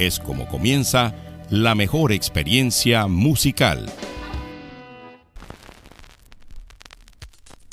es como comienza la mejor experiencia musical.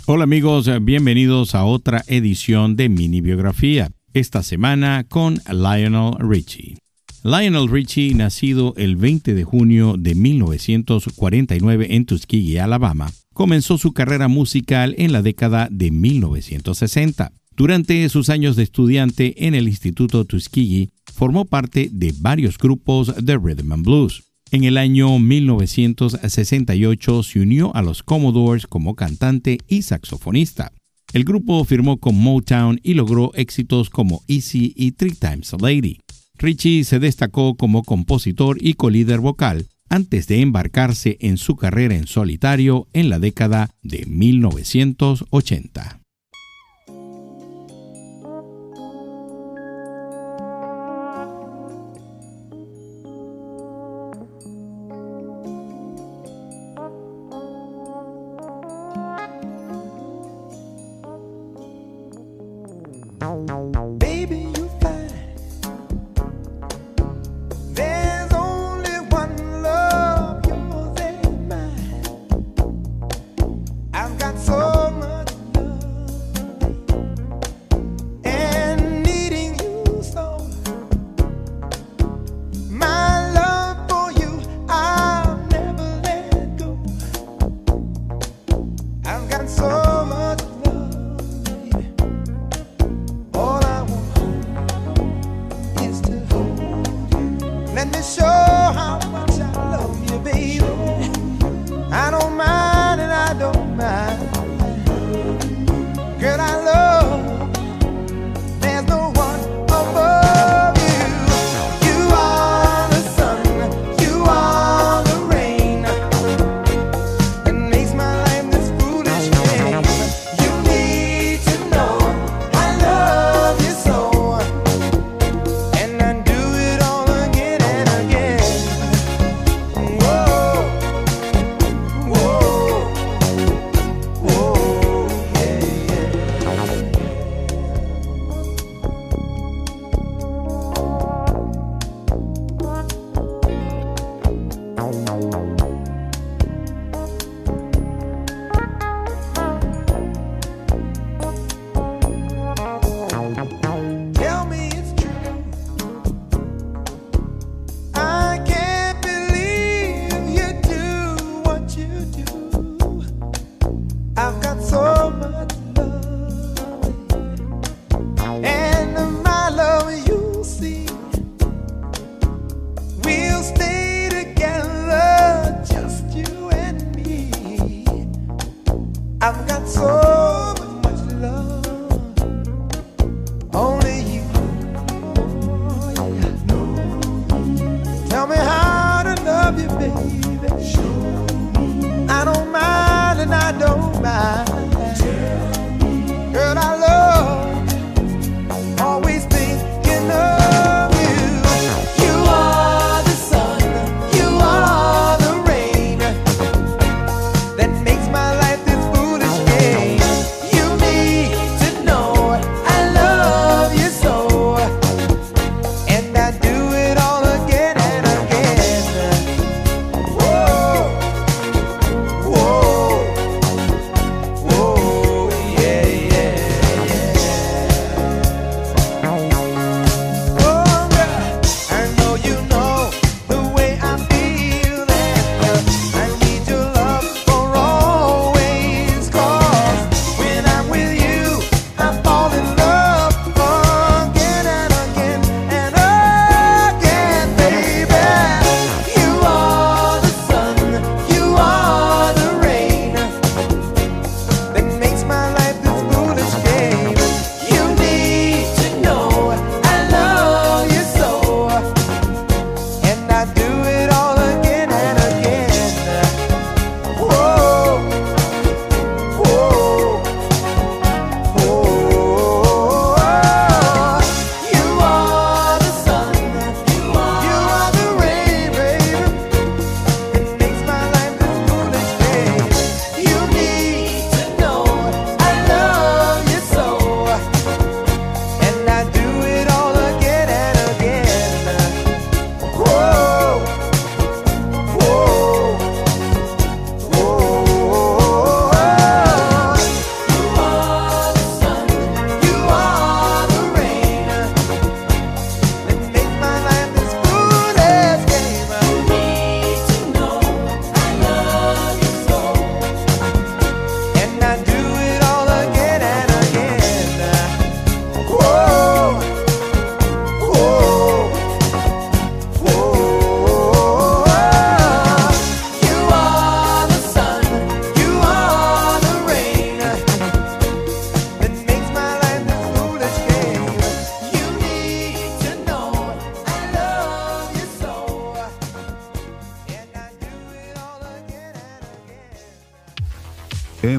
Hola amigos, bienvenidos a otra edición de Mini Biografía, esta semana con Lionel Richie. Lionel Richie, nacido el 20 de junio de 1949 en Tuskegee, Alabama, comenzó su carrera musical en la década de 1960. Durante sus años de estudiante en el Instituto Tuskegee, formó parte de varios grupos de rhythm and blues. En el año 1968 se unió a los Commodores como cantante y saxofonista. El grupo firmó con Motown y logró éxitos como Easy y Three Times a Lady. Richie se destacó como compositor y colíder vocal antes de embarcarse en su carrera en solitario en la década de 1980.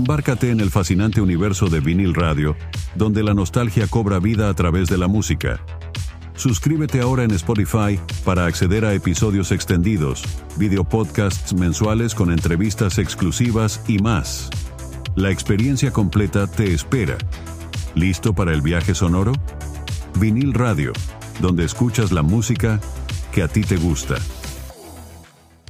Embárcate en el fascinante universo de vinil radio, donde la nostalgia cobra vida a través de la música. Suscríbete ahora en Spotify para acceder a episodios extendidos, videopodcasts mensuales con entrevistas exclusivas y más. La experiencia completa te espera. ¿Listo para el viaje sonoro? Vinil Radio, donde escuchas la música que a ti te gusta.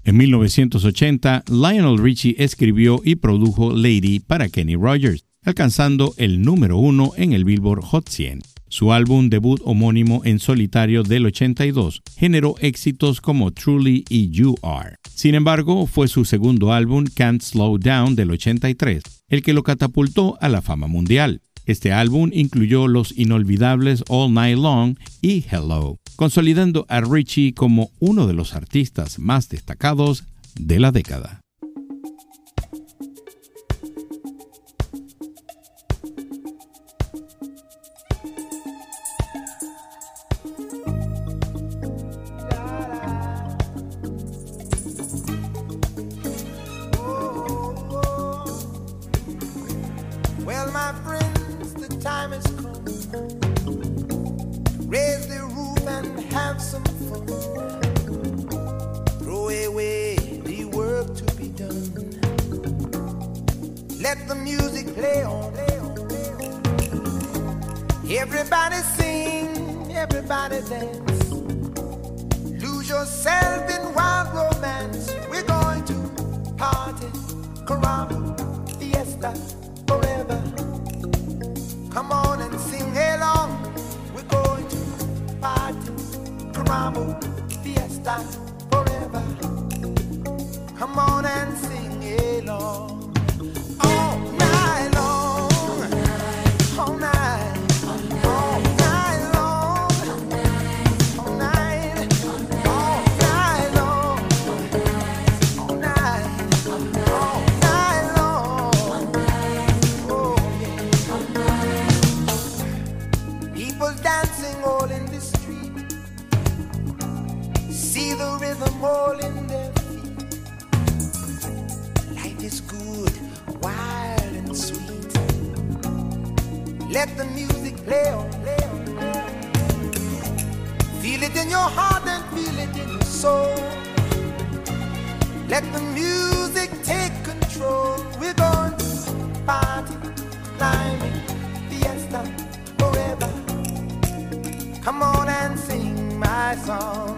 En 1980, Lionel Richie escribió y produjo Lady para Kenny Rogers, alcanzando el número uno en el Billboard Hot 100. Su álbum debut homónimo en solitario del 82 generó éxitos como Truly y You Are. Sin embargo, fue su segundo álbum, Can't Slow Down, del 83, el que lo catapultó a la fama mundial. Este álbum incluyó los inolvidables All Night Long y Hello consolidando a Richie como uno de los artistas más destacados de la década. Ramo, fiestas forever. Come on and sing. soul. Let the music take control. We're going to party, climbing, fiesta forever. Come on and sing my song.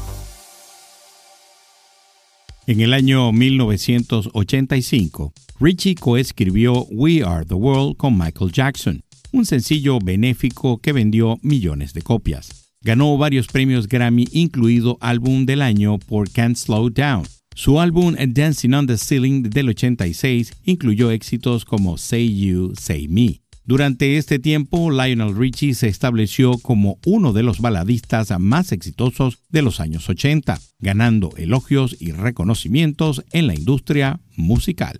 En el año 1985, Richie coescribió We Are the World con Michael Jackson, un sencillo benéfico que vendió millones de copias. Ganó varios premios Grammy, incluido Álbum del Año por Can't Slow Down. Su álbum Dancing on the Ceiling del 86 incluyó éxitos como Say You, Say Me. Durante este tiempo, Lionel Richie se estableció como uno de los baladistas más exitosos de los años 80, ganando elogios y reconocimientos en la industria musical.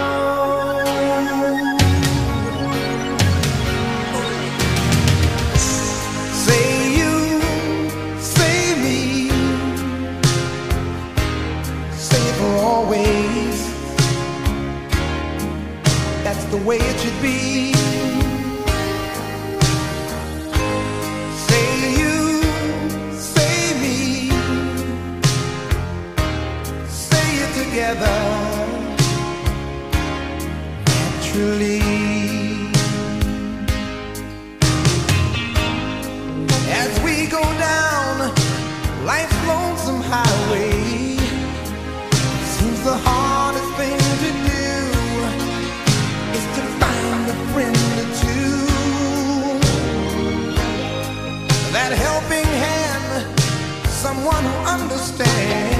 lonesome highway. Seems the hardest thing to do is to find a friend or two. That helping hand someone who understands.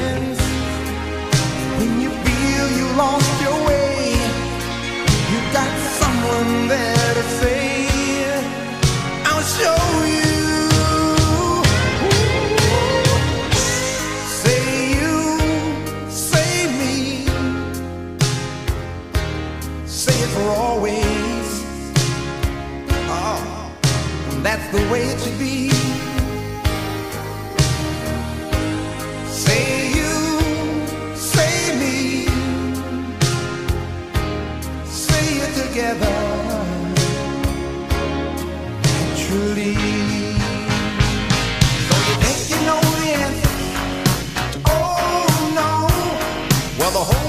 Well, the whole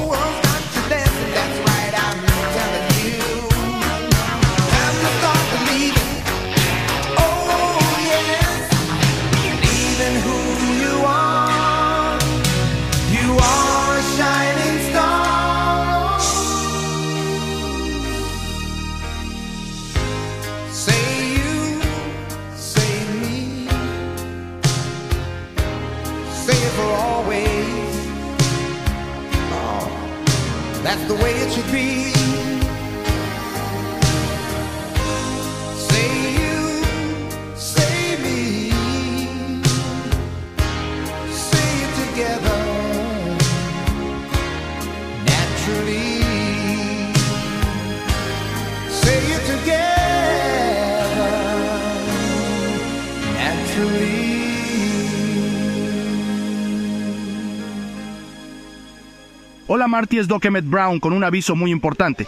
Hola Marty, es Doc Emmett Brown con un aviso muy importante.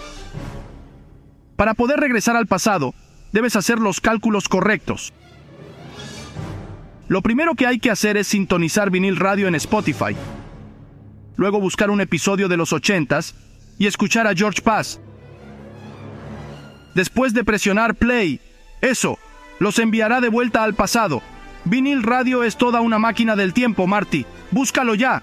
Para poder regresar al pasado, debes hacer los cálculos correctos. Lo primero que hay que hacer es sintonizar vinil radio en Spotify. Luego buscar un episodio de los 80s y escuchar a George Paz. Después de presionar play, eso, los enviará de vuelta al pasado. Vinil radio es toda una máquina del tiempo, Marty. Búscalo ya.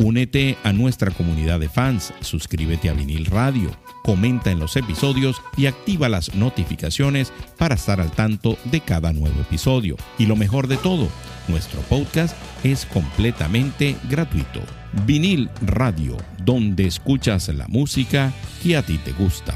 Únete a nuestra comunidad de fans, suscríbete a Vinil Radio, comenta en los episodios y activa las notificaciones para estar al tanto de cada nuevo episodio. Y lo mejor de todo, nuestro podcast es completamente gratuito. Vinil Radio, donde escuchas la música que a ti te gusta.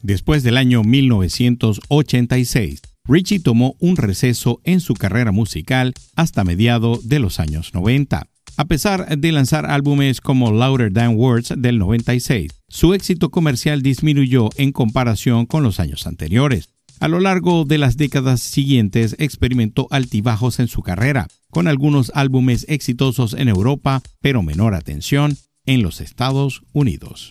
Después del año 1986, Richie tomó un receso en su carrera musical hasta mediados de los años 90. A pesar de lanzar álbumes como Louder Than Words del 96, su éxito comercial disminuyó en comparación con los años anteriores. A lo largo de las décadas siguientes experimentó altibajos en su carrera, con algunos álbumes exitosos en Europa, pero menor atención en los Estados Unidos.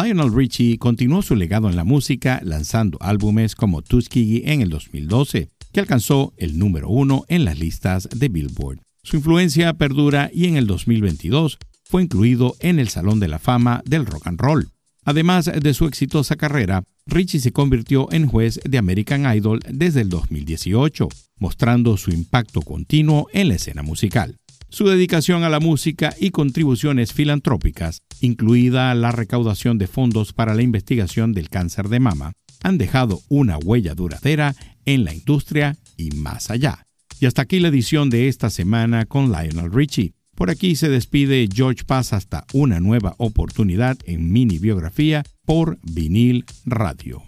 Lionel Richie continuó su legado en la música lanzando álbumes como Tuskegee en el 2012, que alcanzó el número uno en las listas de Billboard. Su influencia perdura y en el 2022 fue incluido en el Salón de la Fama del Rock and Roll. Además de su exitosa carrera, Richie se convirtió en juez de American Idol desde el 2018, mostrando su impacto continuo en la escena musical. Su dedicación a la música y contribuciones filantrópicas, incluida la recaudación de fondos para la investigación del cáncer de mama, han dejado una huella duradera en la industria y más allá. Y hasta aquí la edición de esta semana con Lionel Richie. Por aquí se despide George Paz hasta una nueva oportunidad en mini biografía por vinil radio.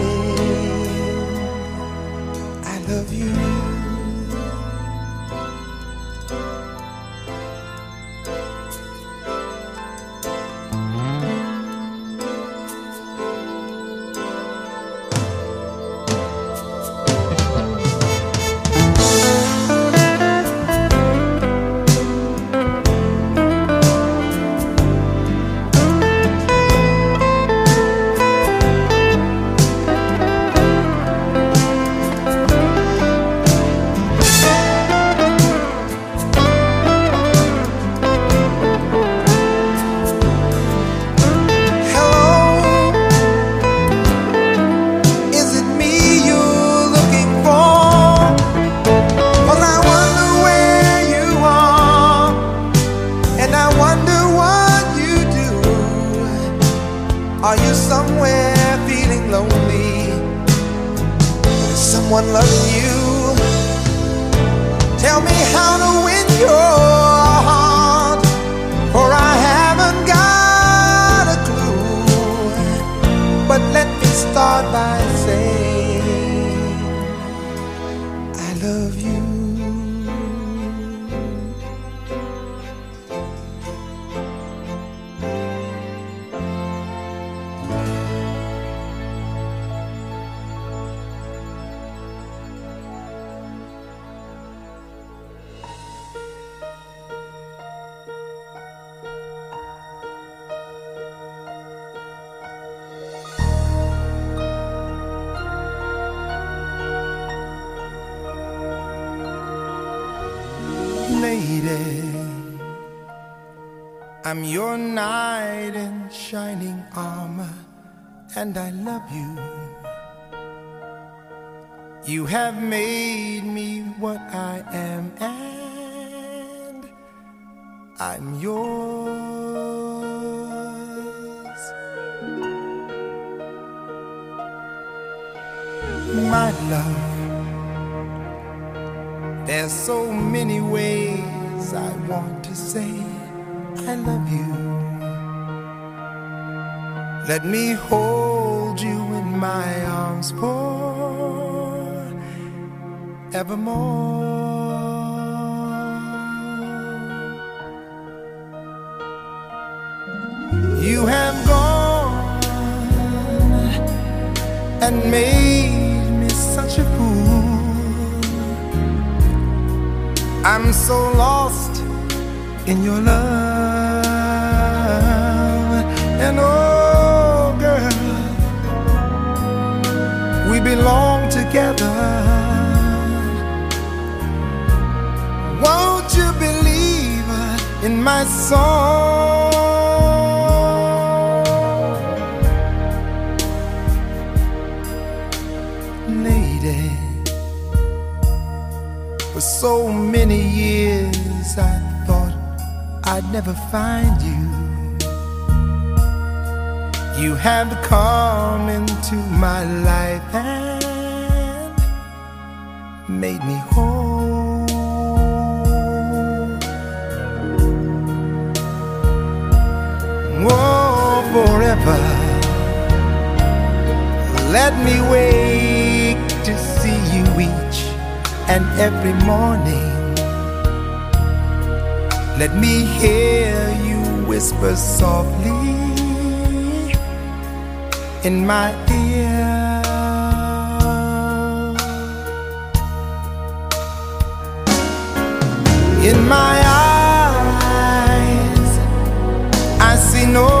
I'm your knight in shining armor, and I love you. You have made me what I am, and I'm yours. My love. There's so many ways I want to say I love you. Let me hold you in my arms for evermore. You have gone and made me such a fool. I'm so lost in your love. Belong together. Won't you believe in my song? Lady. For so many years I thought I'd never find you. You have come into my life made me whole. Oh, forever. Let me wake to see you each and every morning. Let me hear you whisper softly in my ear. In my eyes, I see no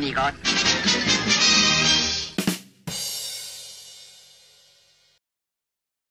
Eso es, todo, amigos.